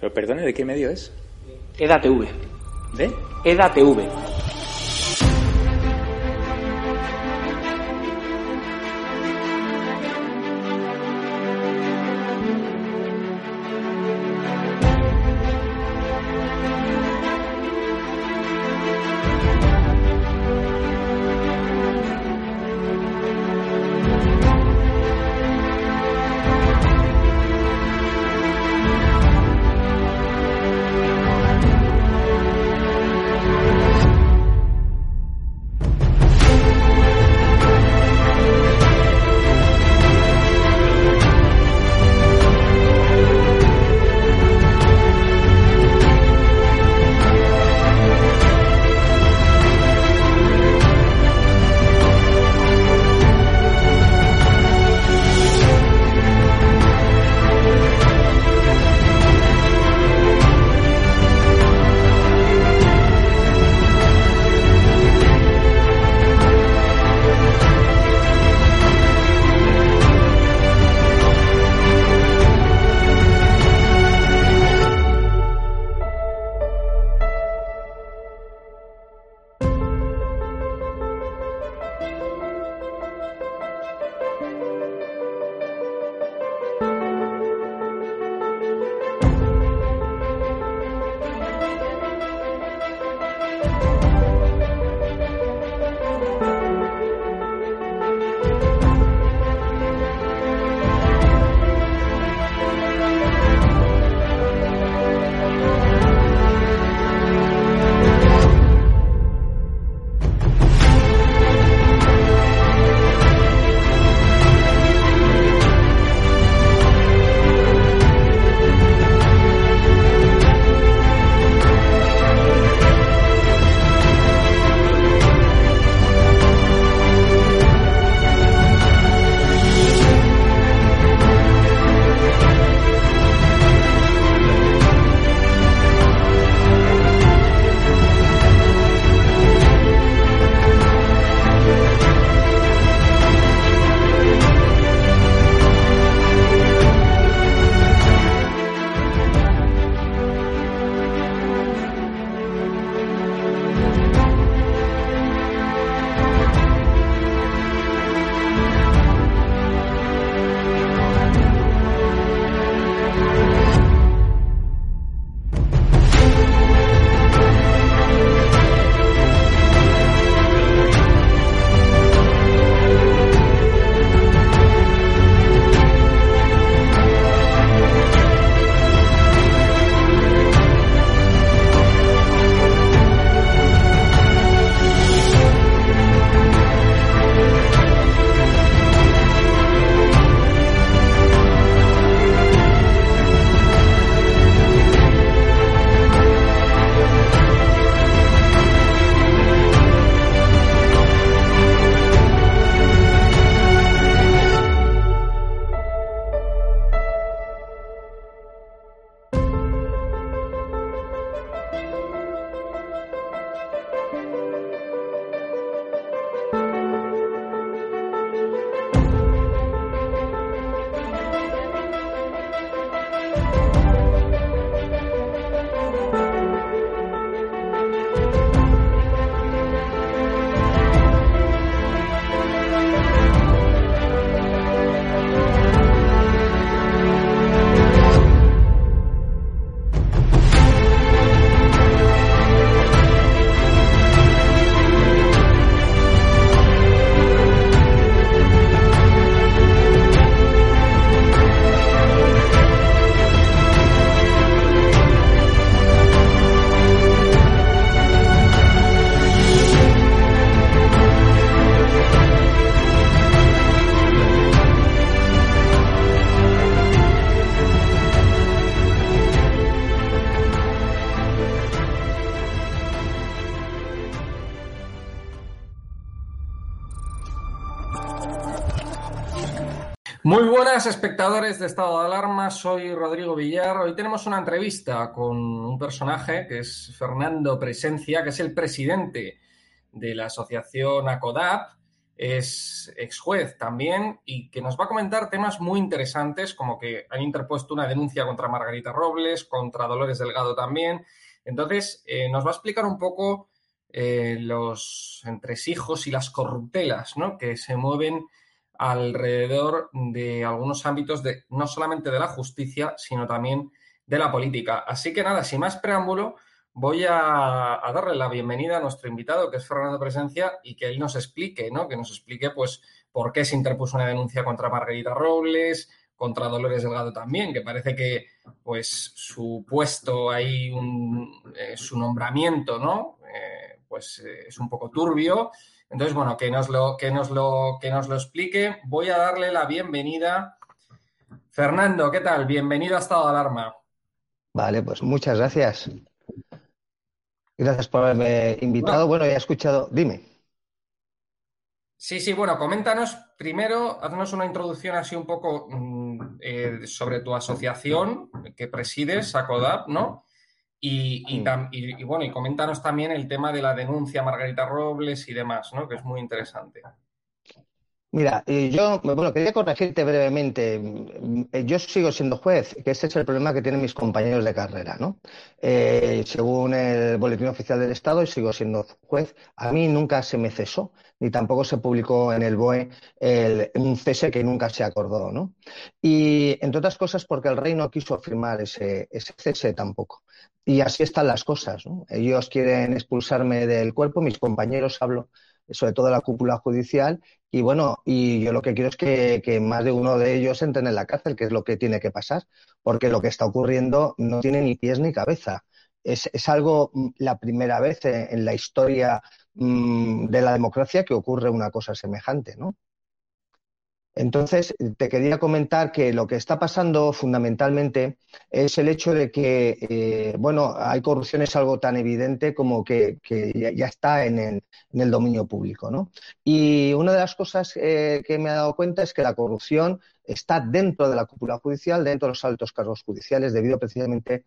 Pero perdone, ¿de qué medio es? EDATV. ¿De? EDATV. De Estado de Alarma, soy Rodrigo Villar. Hoy tenemos una entrevista con un personaje que es Fernando Presencia, que es el presidente de la asociación ACODAP, es ex juez también y que nos va a comentar temas muy interesantes como que han interpuesto una denuncia contra Margarita Robles, contra Dolores Delgado también. Entonces, eh, nos va a explicar un poco eh, los entresijos y las corruptelas ¿no? que se mueven alrededor de algunos ámbitos de no solamente de la justicia, sino también de la política. Así que nada, sin más preámbulo, voy a, darle la bienvenida a nuestro invitado, que es Fernando Presencia, y que él nos explique, ¿no? Que nos explique, pues, por qué se interpuso una denuncia contra Margarita Robles, contra Dolores Delgado también, que parece que, pues, su puesto ahí, eh, su nombramiento, ¿no? Eh, pues eh, es un poco turbio. Entonces, bueno, que nos lo, que nos lo, que nos lo explique. Voy a darle la bienvenida. Fernando, ¿qué tal? Bienvenido a Estado de Alarma. Vale, pues muchas gracias. Gracias por haberme invitado. Bueno, ya he escuchado. Dime. Sí, sí, bueno, coméntanos primero, haznos una introducción así un poco mm, eh, sobre tu asociación que presides, SACODAP, ¿no? Y, y, bueno, y coméntanos también el tema de la denuncia Margarita Robles y demás, ¿no? Que es muy interesante. Mira, yo, bueno, quería corregirte brevemente. Yo sigo siendo juez, que ese es el problema que tienen mis compañeros de carrera, ¿no? Eh, según el Boletín Oficial del Estado, sigo siendo juez. A mí nunca se me cesó, ni tampoco se publicó en el BOE un cese que nunca se acordó, ¿no? Y, entre otras cosas, porque el rey no quiso firmar ese, ese cese tampoco. Y así están las cosas. Ellos quieren expulsarme del cuerpo, mis compañeros hablo sobre todo la cúpula judicial. Y bueno, y yo lo que quiero es que, más de uno de ellos entren en la cárcel, que es lo que tiene que pasar, porque lo que está ocurriendo no tiene ni pies ni cabeza. Es, es algo, mm, la primera vez en, la historia mm, de la democracia que ocurre una cosa semejante, ¿no? Entonces, te quería comentar que lo que está pasando fundamentalmente es el hecho de que, eh, bueno, hay corrupción es algo tan evidente como que, ya, está en el, dominio público, ¿no? Y una de las cosas eh, que me he dado cuenta es que la corrupción está dentro de la cúpula judicial, dentro de los altos cargos judiciales, debido precisamente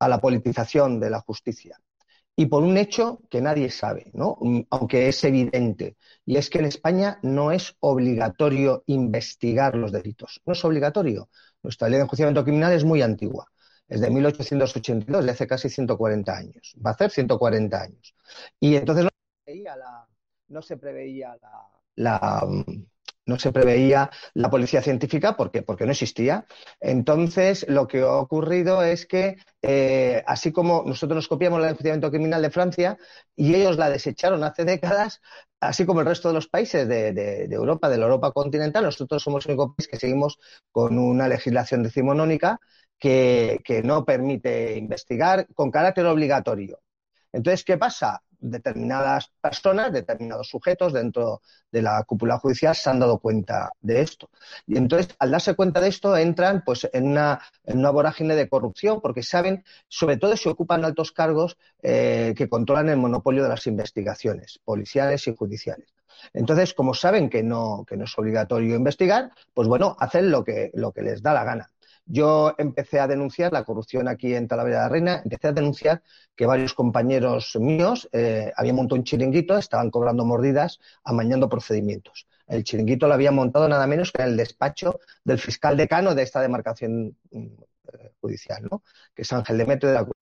a la politización de la justicia y por un hecho que nadie sabe, ¿no? Mm, aunque es evidente, y es que en España no es obligatorio investigar los delitos. No es obligatorio. Nuestra ley de enjuiciamiento criminal es muy antigua. Es de 1882, de hace casi 140 años. Va a hacer 140 años. Y entonces no se preveía la, no se preveía la mm, no se preveía la policía científica porque, porque no existía. Entonces, lo que ha ocurrido es que, eh, así como nosotros nos copiamos la enjuiciamiento criminal de Francia y ellos la desecharon hace décadas, así como el resto de los países de, Europa, de la Europa continental, nosotros somos el único país que seguimos con una legislación decimonónica que, que no permite investigar con carácter obligatorio. Entonces, ¿qué pasa? Determinadas personas, determinados sujetos dentro de la cúpula judicial se han dado cuenta de esto. Y entonces, al darse cuenta de esto, entran pues en una, en una vorágine de corrupción porque saben, sobre todo si ocupan altos cargos eh, que controlan el monopolio de las investigaciones policiales y judiciales. Entonces, como saben que no, que no es obligatorio investigar, pues bueno, hacen lo que, lo que les da la gana. Yo empecé a denunciar la corrupción aquí en Talavera de la Reina, empecé a denunciar que varios compañeros míos eh, habían montado un chiringuito, estaban cobrando mordidas, amañando procedimientos. El chiringuito lo había montado nada menos que en el despacho del fiscal decano de esta demarcación mm, eh, judicial, ¿no? que es Ángel Demetrio de la Cruz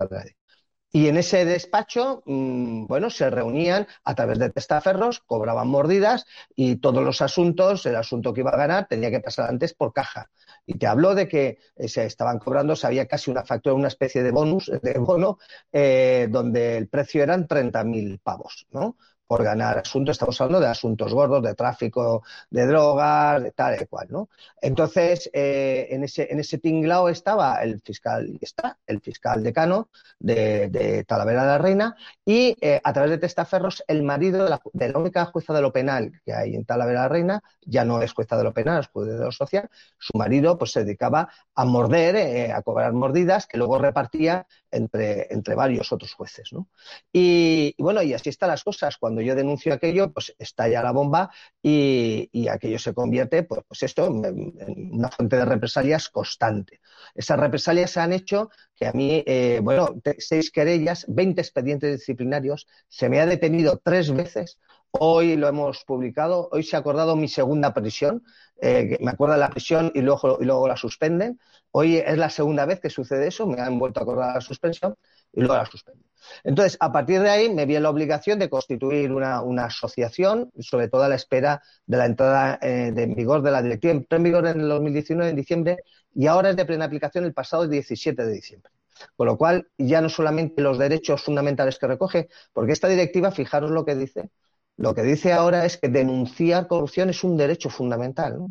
y en ese despacho, mm, bueno, se reunían a través de testaferros, cobraban mordidas y todos los asuntos, el asunto que iba a ganar tenía que pasar antes por caja. Y te habló de que eh, se estaban cobrando, se había casi una factura, una especie de bonus, de bono, eh, donde el precio eran 30.000 pavos, ¿no? Por ganar asuntos, estamos hablando de asuntos gordos, de tráfico de drogas, de tal y cual, ¿no? Entonces, eh, en, ese, en ese tinglao estaba el fiscal, está el fiscal decano de, Talavera de la Reina y eh, a través de testaferros el marido de la, de la, única jueza de lo penal que hay en Talavera de la Reina, ya no es jueza de lo penal, es juez de lo social, su marido pues se dedicaba a morder, eh, a cobrar mordidas que luego repartía entre, entre varios otros jueces, ¿no? Y bueno, y así están las cosas. Cuando yo denuncio aquello, pues estalla la bomba y, aquello se convierte, pues, pues esto, en, una fuente de represalias constante. Esas represalias se han hecho que a mí, eh, bueno, seis querellas, 20 expedientes disciplinarios, se me ha detenido tres veces Hoy lo hemos publicado, hoy se ha acordado mi segunda prisión, eh, me acuerdo de la prisión y luego, y luego la suspenden. Hoy es la segunda vez que sucede eso, me han vuelto a acordar la suspensión y luego la suspenden. Entonces, a partir de ahí me vi la obligación de constituir una, asociación, sobre todo a la espera de la entrada eh, de en vigor de la directiva. Entró en vigor en el 2019, en diciembre, y ahora es de plena aplicación el pasado 17 de diciembre. Con lo cual, ya no solamente los derechos fundamentales que recoge, porque esta directiva, fijaros lo que dice, lo que dice ahora es que denunciar corrupción es un derecho fundamental.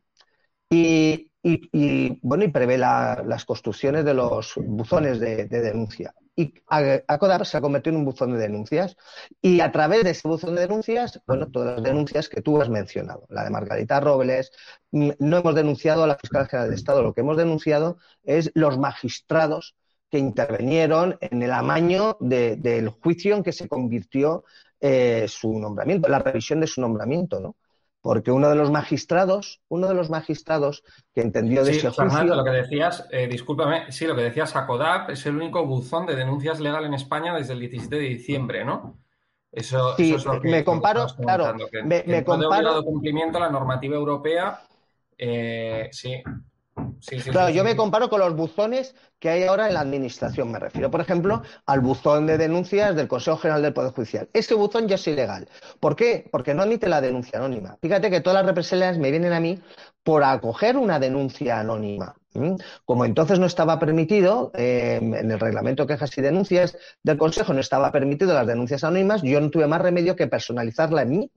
Y, bueno, y prevé las construcciones de los buzones de, denuncia. Y ACODAP se ha convertido en un buzón de denuncias. Y a través de ese buzón de denuncias, bueno, todas las denuncias que tú has mencionado, la de Margarita Robles, mm, no hemos denunciado a la Fiscal General del Estado, lo que hemos denunciado es los magistrados que intervinieron en el amaño del juicio en que se convirtió eh, su nombramiento, la revisión de su nombramiento, ¿no? Porque uno de los magistrados, uno de los magistrados que entendió de ese juicio... lo que decías, eh, discúlpame, sí, lo que decías, ACODAP es el único buzón de denuncias legal en España desde el 17 de diciembre, ¿no? Eso, sí, es lo que, me comparo, claro, me, me comparo... cumplimiento a la normativa europea, eh, sí, claro, yo me comparo con los buzones que hay ahora en la administración. Me refiero, por ejemplo, al buzón de denuncias del Consejo General del Poder Judicial. Ese buzón ya es ilegal. ¿Por qué? Porque no admite la denuncia anónima. Fíjate que todas las represalias me vienen a mí por acoger una denuncia anónima. Como entonces no estaba permitido, em, en el reglamento de quejas y denuncias del Consejo no estaba permitido las denuncias anónimas, yo no tuve más remedio que personalizarla en mí.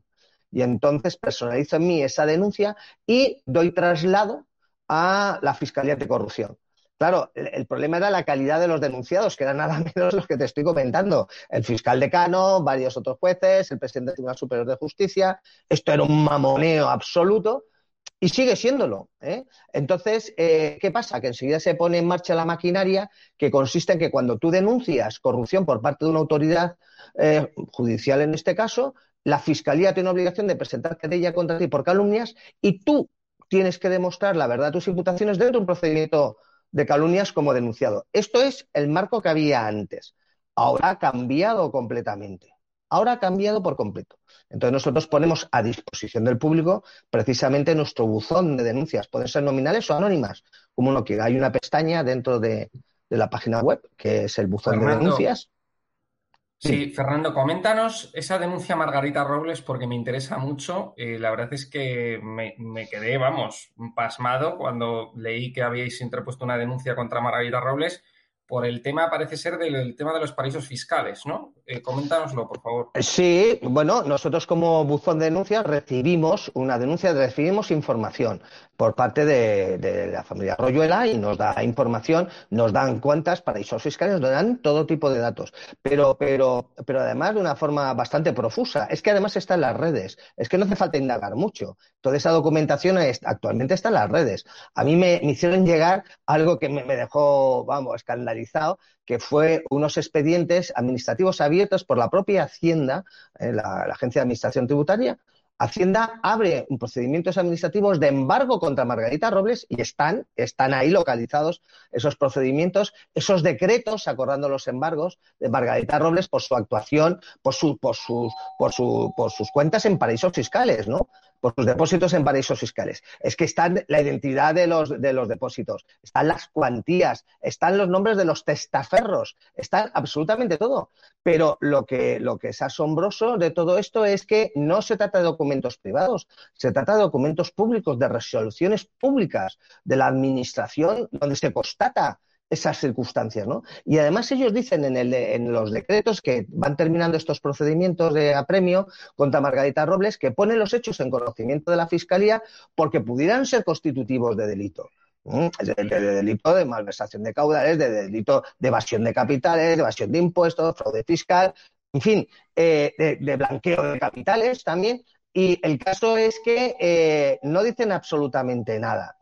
Y entonces personalizo en mí esa denuncia y doy traslado a la Fiscalía de Corrupción. Claro, el, problema era la calidad de los denunciados, que eran nada menos los que te estoy comentando. El fiscal decano, varios otros jueces, el presidente del Tribunal Superior de Justicia. Esto era un mamoneo absoluto y sigue siéndolo. ¿eh? Entonces, eh, ¿qué pasa? Que enseguida se pone en marcha la maquinaria que consiste en que cuando tú denuncias corrupción por parte de una autoridad eh, judicial, en este caso, la Fiscalía tiene obligación de presentar querella contra ti por calumnias y tú tienes que demostrar la verdad de tus imputaciones dentro de un procedimiento de calumnias como denunciado. Esto es el marco que había antes. Ahora ha cambiado completamente. Ahora ha cambiado por completo. Entonces nosotros ponemos a disposición del público precisamente nuestro buzón de denuncias. Pueden ser nominales o anónimas, como uno quiera. Hay una pestaña dentro de, la página web que es el buzón de denuncias. Sí, Fernando, coméntanos esa denuncia Margarita Robles porque me interesa mucho. Eh, la verdad es que me, me, quedé, vamos, pasmado cuando leí que habíais interpuesto una denuncia contra Margarita Robles por el tema, parece ser, del tema de los paraísos fiscales, ¿no? Eh, coméntanoslo, por favor. Sí, bueno, nosotros como buzón de denuncias recibimos una denuncia, recibimos información por parte de, la familia Royuela y nos da información, nos dan cuentas, paraísos fiscales, nos dan todo tipo de datos, pero, pero, pero además de una forma bastante profusa. Es que además está en las redes, es que no hace falta indagar mucho. Toda esa documentación actualmente está en las redes. A mí me, hicieron llegar algo que me, me dejó, vamos, escandalizado que fue unos expedientes administrativos abiertos por la propia Hacienda, eh, la, Agencia de Administración Tributaria, Hacienda abre procedimientos administrativos de embargo contra Margarita Robles y están, están ahí localizados esos procedimientos, esos decretos acordando los embargos de Margarita Robles por su actuación, por, por, por sus cuentas en paraísos fiscales, ¿no? Por sus depósitos en paraísos fiscales. Es que están la identidad de los, de los depósitos, están las cuantías, están los nombres de los testaferros, están absolutamente todo. Pero lo que, lo que es asombroso de todo esto es que no se trata de documentos privados, se trata de documentos públicos, de resoluciones públicas de la Administración, donde se constata esas circunstancias, ¿no? Y además ellos dicen en, el, en, los decretos que van terminando estos procedimientos de apremio contra Margarita Robles que ponen los hechos en conocimiento de la Fiscalía porque pudieran ser constitutivos de delito. De, delito de malversación de caudales, de delito de evasión de capitales, de evasión de impuestos, fraude fiscal, en fin, eh, de, blanqueo de capitales también. Y el caso es que eh, no dicen absolutamente nada.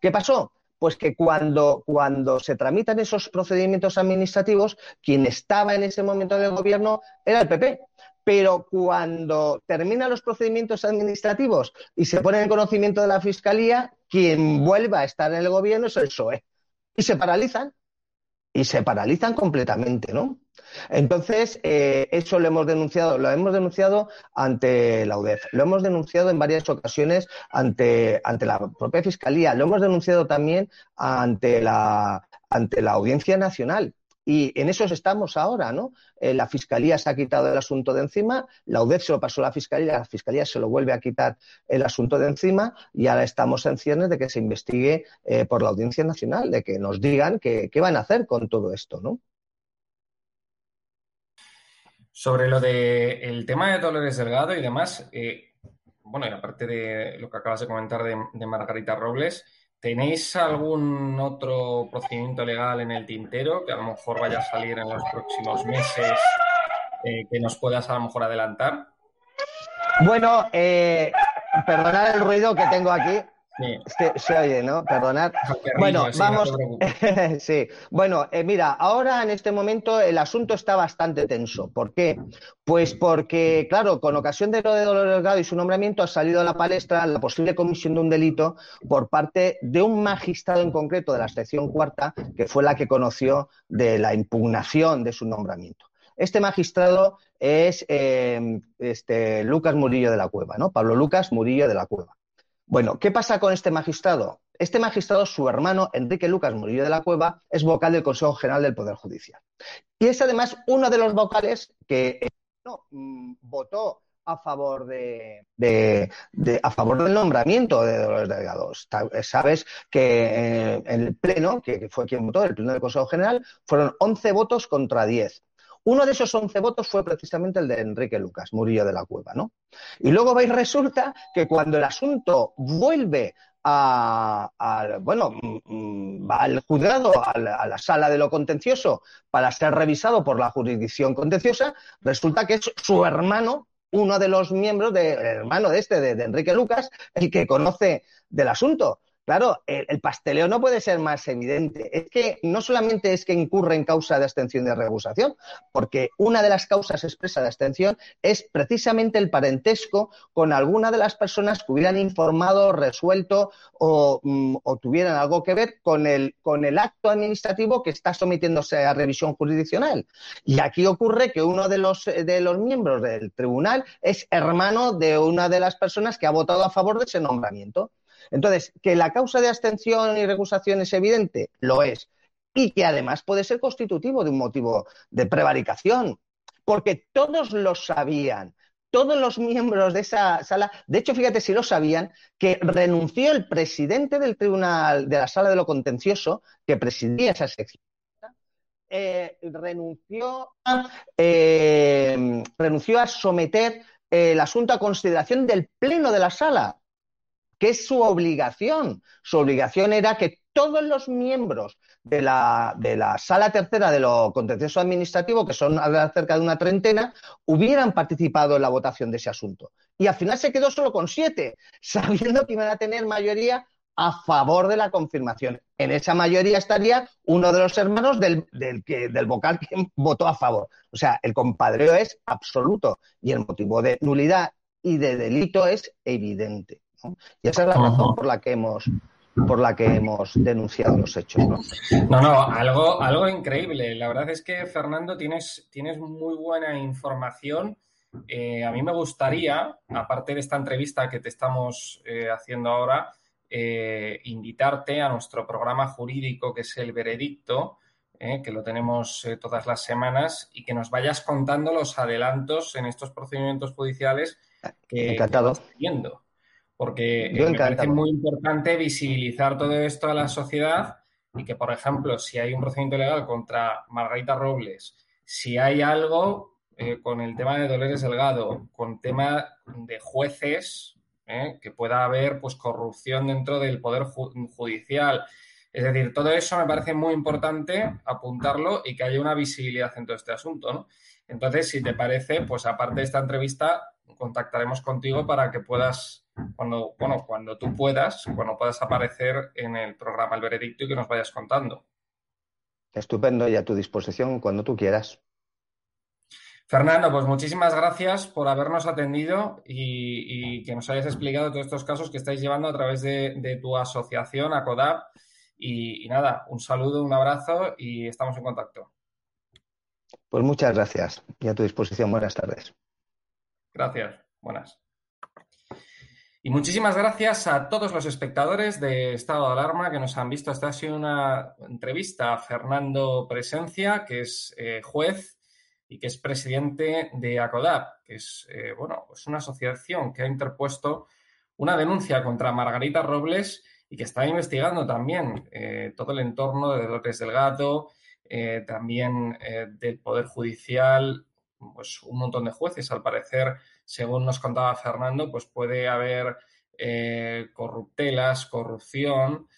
¿Qué pasó? Pues que cuando, cuando se tramitan esos procedimientos administrativos, quien estaba en ese momento del gobierno era el PP. Pero cuando terminan los procedimientos administrativos y se pone en conocimiento de la Fiscalía, quien vuelva a estar en el gobierno es el PSOE. Y se paralizan. Y se paralizan completamente, ¿no? Entonces, eh, eso lo hemos denunciado, lo hemos denunciado ante la UDEF, lo hemos denunciado en varias ocasiones ante, ante la propia Fiscalía, lo hemos denunciado también ante la, ante la Audiencia Nacional. Y en eso estamos ahora, ¿no? Eh, la Fiscalía se ha quitado el asunto de encima, la UDEF se lo pasó a la Fiscalía, la Fiscalía se lo vuelve a quitar el asunto de encima y ahora estamos en ciernes de que se investigue eh, por la Audiencia Nacional, de que nos digan qué van a hacer con todo esto, ¿no? Sobre lo del el tema de Dolores Delgado y demás, eh, bueno, y aparte de lo que acabas de comentar de Margarita Robles, ¿Tenéis algún otro procedimiento legal en el tintero que a lo mejor vaya a salir en los próximos meses eh, que nos puedas a lo mejor adelantar? Bueno, eh, perdonad el ruido que tengo aquí. Se, oye, ¿no? Perdonad. Bueno, vamos. sí. Bueno, eh, mira, ahora en este momento el asunto está bastante tenso. ¿Por qué? Pues porque, claro, con ocasión de lo de Dolores Delgado y su nombramiento ha salido a la palestra la posible comisión de un delito por parte de un magistrado en concreto de la sección cuarta, que fue la que conoció de la impugnación de su nombramiento. Este magistrado es eh, este, Lucas Murillo de la Cueva, ¿no? Pablo Lucas Murillo de la Cueva. Bueno, ¿qué pasa con este magistrado? Este magistrado, su hermano Enrique Lucas Murillo de la Cueva, es vocal del Consejo General del Poder Judicial. Y es además uno de los vocales que eh, mm, votó a favor de, a favor del nombramiento de Dolores Delgado. Eh, sabes que eh, en el pleno, que fue quien votó, el pleno del Consejo General, fueron 11 votos contra 10. Uno de esos 11 votos fue precisamente el de Enrique Lucas, Murillo de la Cueva, ¿no? Y luego veis, resulta que cuando el asunto vuelve a, bueno, mm, mm, va al juzgado, a la, sala de lo contencioso, para ser revisado por la jurisdicción contenciosa, resulta que es su hermano, uno de los miembros, del hermano de este, de Enrique Lucas, el que conoce del asunto. Claro, el, pasteleo no puede ser más evidente. Es que no solamente es que incurre en causa de abstención y de recusación, porque una de las causas expresas de abstención es precisamente el parentesco con alguna de las personas que hubieran informado, resuelto o, mm, tuvieran algo que ver con el, con el acto administrativo que está sometiéndose a revisión jurisdiccional. Y aquí ocurre que uno de los, de los miembros del tribunal es hermano de una de las personas que ha votado a favor de ese nombramiento. Entonces, que la causa de abstención y recusación es evidente, lo es. Y que además puede ser constitutivo de un motivo de prevaricación, porque todos lo sabían. Todos los miembros de esa sala, de hecho, fíjate si lo sabían, que renunció el presidente del tribunal de la sala de lo contencioso, que presidía esa sección, eh, renunció, eh, renunció a someter el asunto a consideración del pleno de la sala que es su obligación. Su obligación era que todos los miembros de la, de la sala tercera de lo contencioso administrativo, que son cerca de una treintena, hubieran participado en la votación de ese asunto. Y al final se quedó solo con siete, sabiendo que iban a tener mayoría a favor de la confirmación. En esa mayoría estaría uno de los hermanos del, del, que, del vocal que votó a favor. O sea, el compadreo es absoluto y el motivo de nulidad y de delito es evidente. Y esa es la razón por la que hemos por la que hemos denunciado los hechos. ¿no? No, no, algo, algo increíble. La verdad es que, Fernando, tienes, tienes muy buena información. Eh, a mí me gustaría, aparte de esta entrevista que te estamos eh, haciendo ahora, eh, invitarte a nuestro programa jurídico que es el veredicto, que lo tenemos todas las semanas, y que nos vayas contando los adelantos en estos procedimientos judiciales que, Encantado. estás viendo porque me parece muy importante visibilizar todo esto a la sociedad y que, por ejemplo, si hay un procedimiento legal contra Margarita Robles, si hay algo eh, con el tema de Dolores Delgado, con tema de jueces, eh, que pueda haber pues corrupción dentro del poder judicial. Es decir, todo eso me parece muy importante apuntarlo y que haya una visibilidad en todo este asunto, ¿no? Entonces, si te parece, pues aparte de esta entrevista, contactaremos contigo para que puedas, cuando, bueno, cuando tú puedas, cuando puedas aparecer en el programa El Veredicto y que nos vayas contando. Estupendo y a tu disposición cuando tú quieras. Fernando, pues muchísimas gracias por habernos atendido y, que nos hayas explicado todos estos casos que estáis llevando a través de, tu asociación, ACODAP. Y, y nada, un saludo, un abrazo y estamos en contacto. Pues muchas gracias y a tu disposición. Buenas tardes. Gracias. Buenas. Y muchísimas gracias a todos los espectadores de Estado de Alarma que nos han visto. Esta ha sido una entrevista a Fernando Presencia, que es eh, juez y que es presidente de ACODAP, que es eh, bueno, pues una asociación que ha interpuesto una denuncia contra Margarita Robles y que está investigando también eh, todo el entorno de López del Gato, eh, también del Poder Judicial, pues un montón de jueces. Al parecer, según nos contaba Fernando, pues puede haber corruptelas, corrupción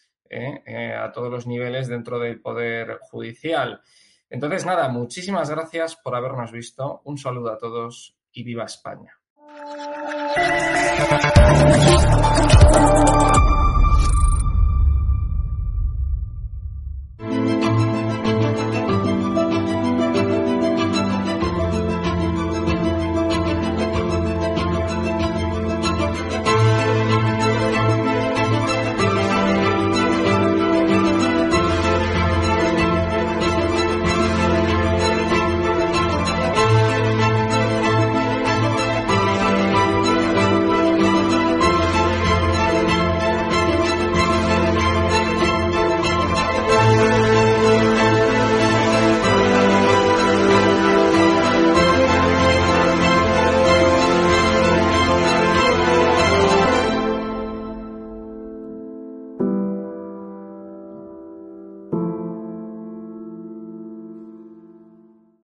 a todos los niveles dentro del Poder Judicial. Entonces, nada, muchísimas gracias por habernos visto. Un saludo a todos y viva España.